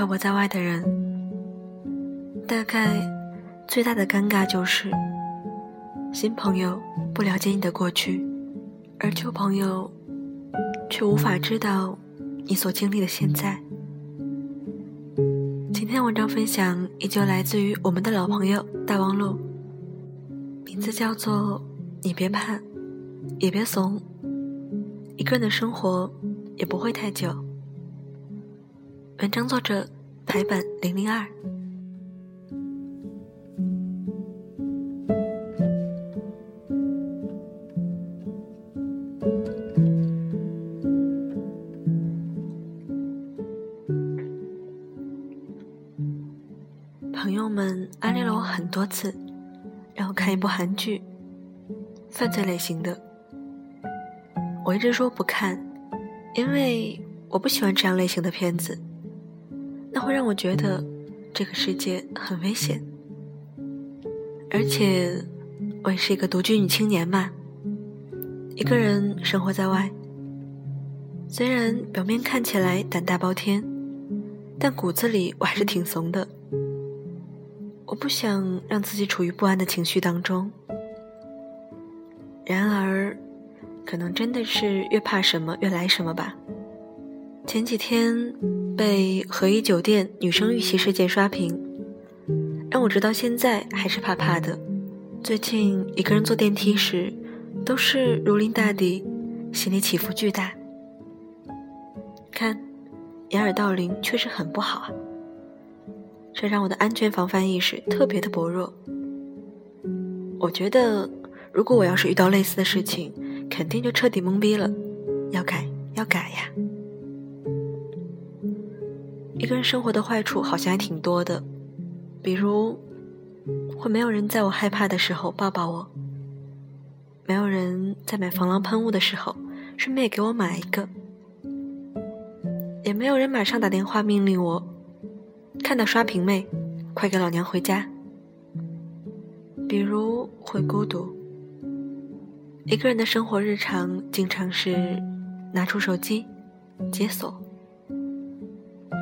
漂泊在外的人，大概最大的尴尬就是新朋友不了解你的过去，而旧朋友却无法知道你所经历的现在。今天文章分享依旧来自于我们的老朋友大王路，名字叫做“你别怕，也别怂，一个人的生活也不会太久。”文章作者：台本零零二。朋友们安利了我很多次，让我看一部韩剧，犯罪类型的。我一直说不看，因为我不喜欢这样类型的片子。会让我觉得这个世界很危险，而且我也是一个独居女青年嘛，一个人生活在外。虽然表面看起来胆大包天，但骨子里我还是挺怂的。我不想让自己处于不安的情绪当中。然而，可能真的是越怕什么越来什么吧。前几天被和一酒店女生遇袭事件刷屏，让我直到现在还是怕怕的。最近一个人坐电梯时，都是如临大敌，心里起伏巨大。看，掩耳盗铃确实很不好啊，这让我的安全防范意识特别的薄弱。我觉得，如果我要是遇到类似的事情，肯定就彻底懵逼了，要改要改呀。一个人生活的坏处好像还挺多的，比如会没有人在我害怕的时候抱抱我，没有人在买防狼喷雾的时候顺便给我买一个，也没有人马上打电话命令我看到刷屏没，快给老娘回家。比如会孤独，一个人的生活日常经常是拿出手机解锁。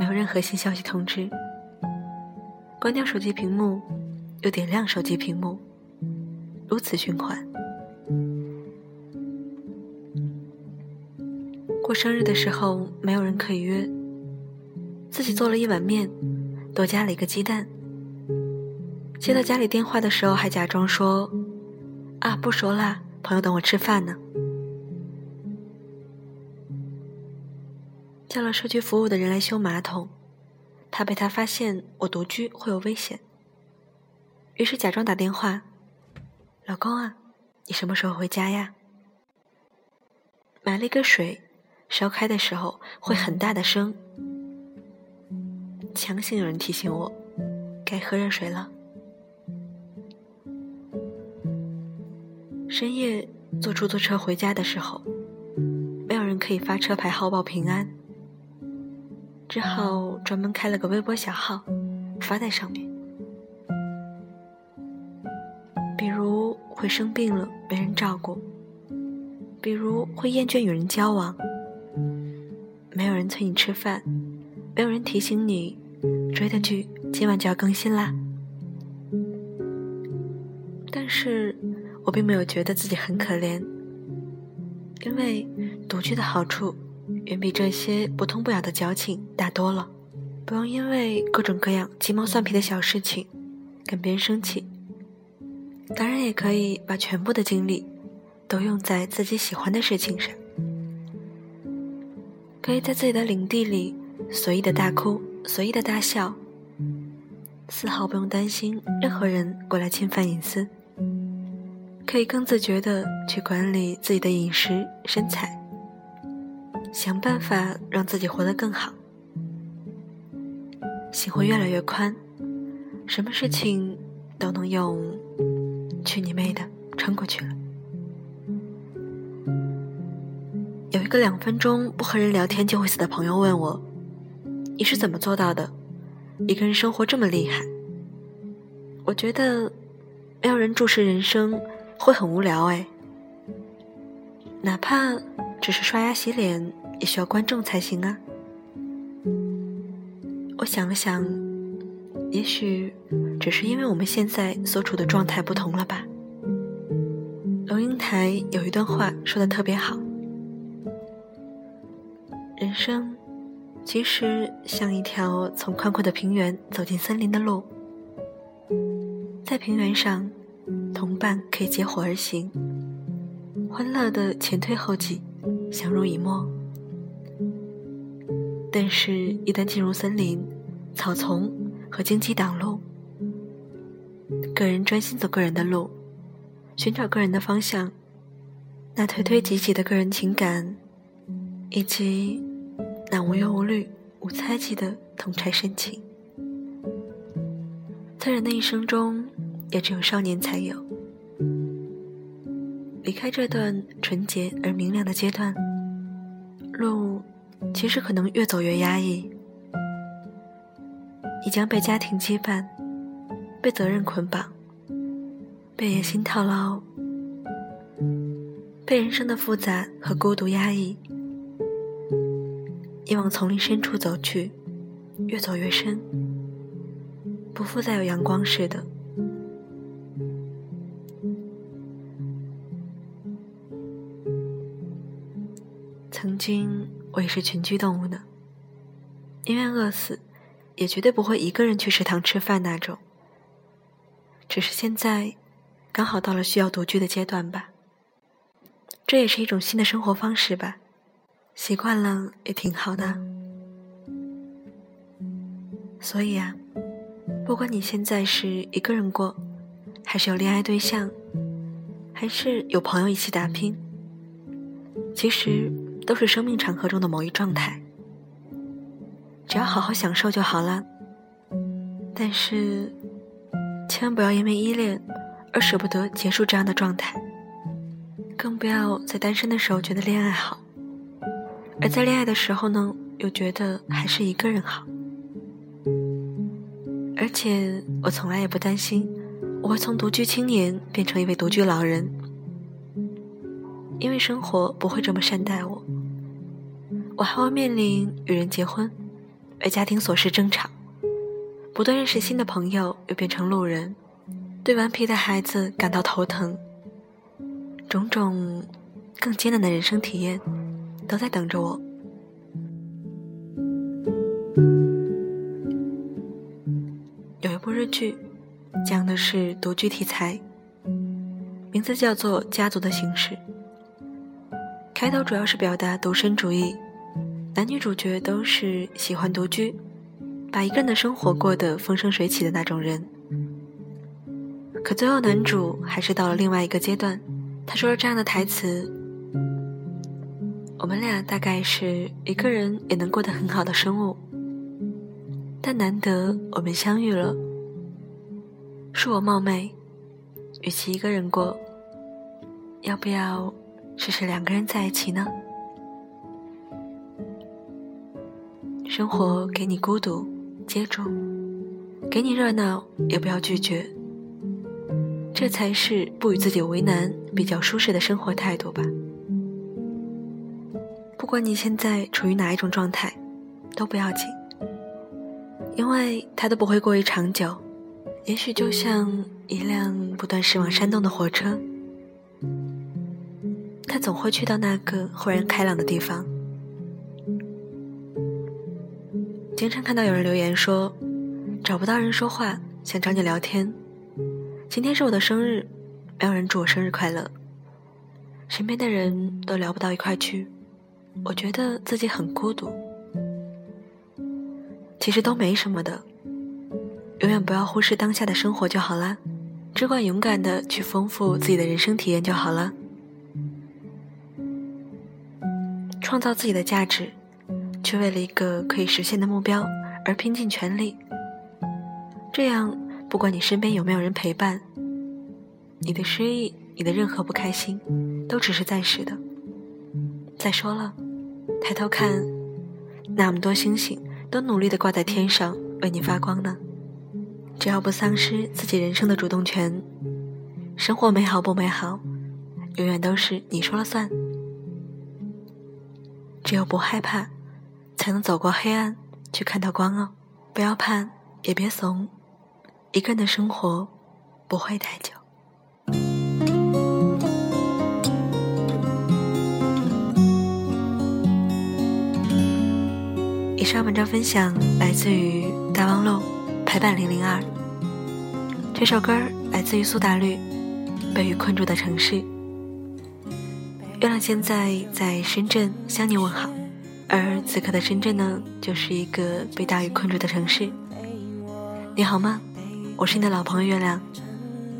没有任何新消息通知，关掉手机屏幕，又点亮手机屏幕，如此循环。过生日的时候没有人可以约，自己做了一碗面，多加了一个鸡蛋。接到家里电话的时候还假装说：“啊，不说啦，朋友等我吃饭呢。”叫了社区服务的人来修马桶，怕被他发现我独居会有危险，于是假装打电话：“老公啊，你什么时候回家呀？”买了一个水，烧开的时候会很大的声，强行有人提醒我该喝热水了。深夜坐出租车回家的时候，没有人可以发车牌号报平安。只好专门开了个微博小号，发在上面。比如会生病了没人照顾，比如会厌倦与人交往，没有人催你吃饭，没有人提醒你追的剧今晚就要更新啦。但是我并没有觉得自己很可怜，因为独居的好处。远比这些不痛不痒的矫情大多了，不用因为各种各样鸡毛蒜皮的小事情跟别人生气。当然，也可以把全部的精力都用在自己喜欢的事情上，可以在自己的领地里随意的大哭，随意的大笑，丝毫不用担心任何人过来侵犯隐私，可以更自觉的去管理自己的饮食、身材。想办法让自己活得更好，心会越来越宽，什么事情都能用“去你妹的”撑过去了。有一个两分钟不和人聊天就会死的朋友问我：“你是怎么做到的？一个人生活这么厉害？”我觉得没有人注视人生会很无聊哎，哪怕只是刷牙洗脸。也需要观众才行啊！我想了想，也许只是因为我们现在所处的状态不同了吧。龙应台有一段话说的特别好：人生其实像一条从宽阔的平原走进森林的路，在平原上，同伴可以结伙而行，欢乐的前推后挤，相濡以沫。但是，一旦进入森林，草丛和荆棘挡路，个人专心走个人的路，寻找个人的方向，那推推挤挤的个人情感，以及那无忧无虑、无猜忌的同柴深情，在人的一生中，也只有少年才有。离开这段纯洁而明亮的阶段，路。其实可能越走越压抑，你将被家庭羁绊，被责任捆绑，被野心套牢，被人生的复杂和孤独压抑。你往丛林深处走去，越走越深，不复再有阳光似的。曾经。我也是群居动物呢，宁愿饿死，也绝对不会一个人去食堂吃饭那种。只是现在，刚好到了需要独居的阶段吧。这也是一种新的生活方式吧，习惯了也挺好的。所以啊，不管你现在是一个人过，还是有恋爱对象，还是有朋友一起打拼，其实。都是生命长河中的某一状态，只要好好享受就好了。但是，千万不要因为依恋而舍不得结束这样的状态，更不要在单身的时候觉得恋爱好，而在恋爱的时候呢，又觉得还是一个人好。而且，我从来也不担心我会从独居青年变成一位独居老人，因为生活不会这么善待我。我还会面临与人结婚，为家庭琐事争吵，不断认识新的朋友，又变成路人，对顽皮的孩子感到头疼，种种更艰难的人生体验都在等着我。有一部日剧，讲的是独居题材，名字叫做《家族的形式》，开头主要是表达独身主义。男女主角都是喜欢独居，把一个人的生活过得风生水起的那种人。可最后，男主还是到了另外一个阶段。他说了这样的台词：“我们俩大概是一个人也能过得很好的生物，但难得我们相遇了。恕我冒昧，与其一个人过，要不要试试两个人在一起呢？”生活给你孤独，接住；给你热闹，也不要拒绝。这才是不与自己为难、比较舒适的生活态度吧。不管你现在处于哪一种状态，都不要紧，因为它都不会过于长久。也许就像一辆不断驶往山洞的火车，他总会去到那个豁然开朗的地方。经常看到有人留言说，找不到人说话，想找你聊天。今天是我的生日，没有人祝我生日快乐。身边的人都聊不到一块去，我觉得自己很孤独。其实都没什么的，永远不要忽视当下的生活就好了，只管勇敢的去丰富自己的人生体验就好了，创造自己的价值。却为了一个可以实现的目标而拼尽全力，这样不管你身边有没有人陪伴，你的失意，你的任何不开心，都只是暂时的。再说了，抬头看，那么多星星都努力的挂在天上为你发光呢。只要不丧失自己人生的主动权，生活美好不美好，永远都是你说了算。只有不害怕。才能走过黑暗，去看到光哦。不要怕，也别怂，一个人的生活不会太久。以上文章分享来自于大望路排版零零二，这首歌来自于苏打绿，《被雨困住的城市》。月亮现在在深圳向你问好，而此刻的深圳呢，就是一个被大雨困住的城市。你好吗？我是你的老朋友月亮。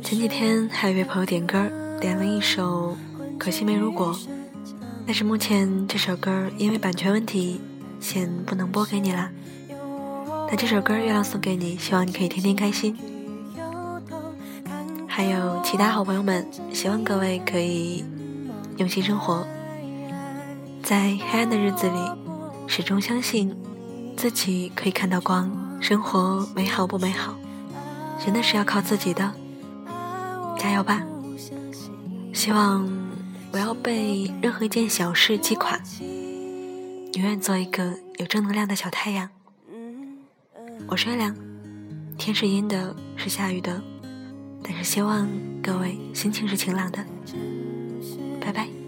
前几天还有一位朋友点歌，点了一首《可惜没如果》，但是目前这首歌因为版权问题，先不能播给你啦。那这首歌月亮送给你，希望你可以天天开心。还有其他好朋友们，希望各位可以。用心生活，在黑暗的日子里，始终相信自己可以看到光。生活美好不美好，真的是要靠自己的。加油吧！希望不要被任何一件小事击垮，永远做一个有正能量的小太阳。我是月亮，天是阴的，是下雨的，但是希望各位心情是晴朗的。拜拜。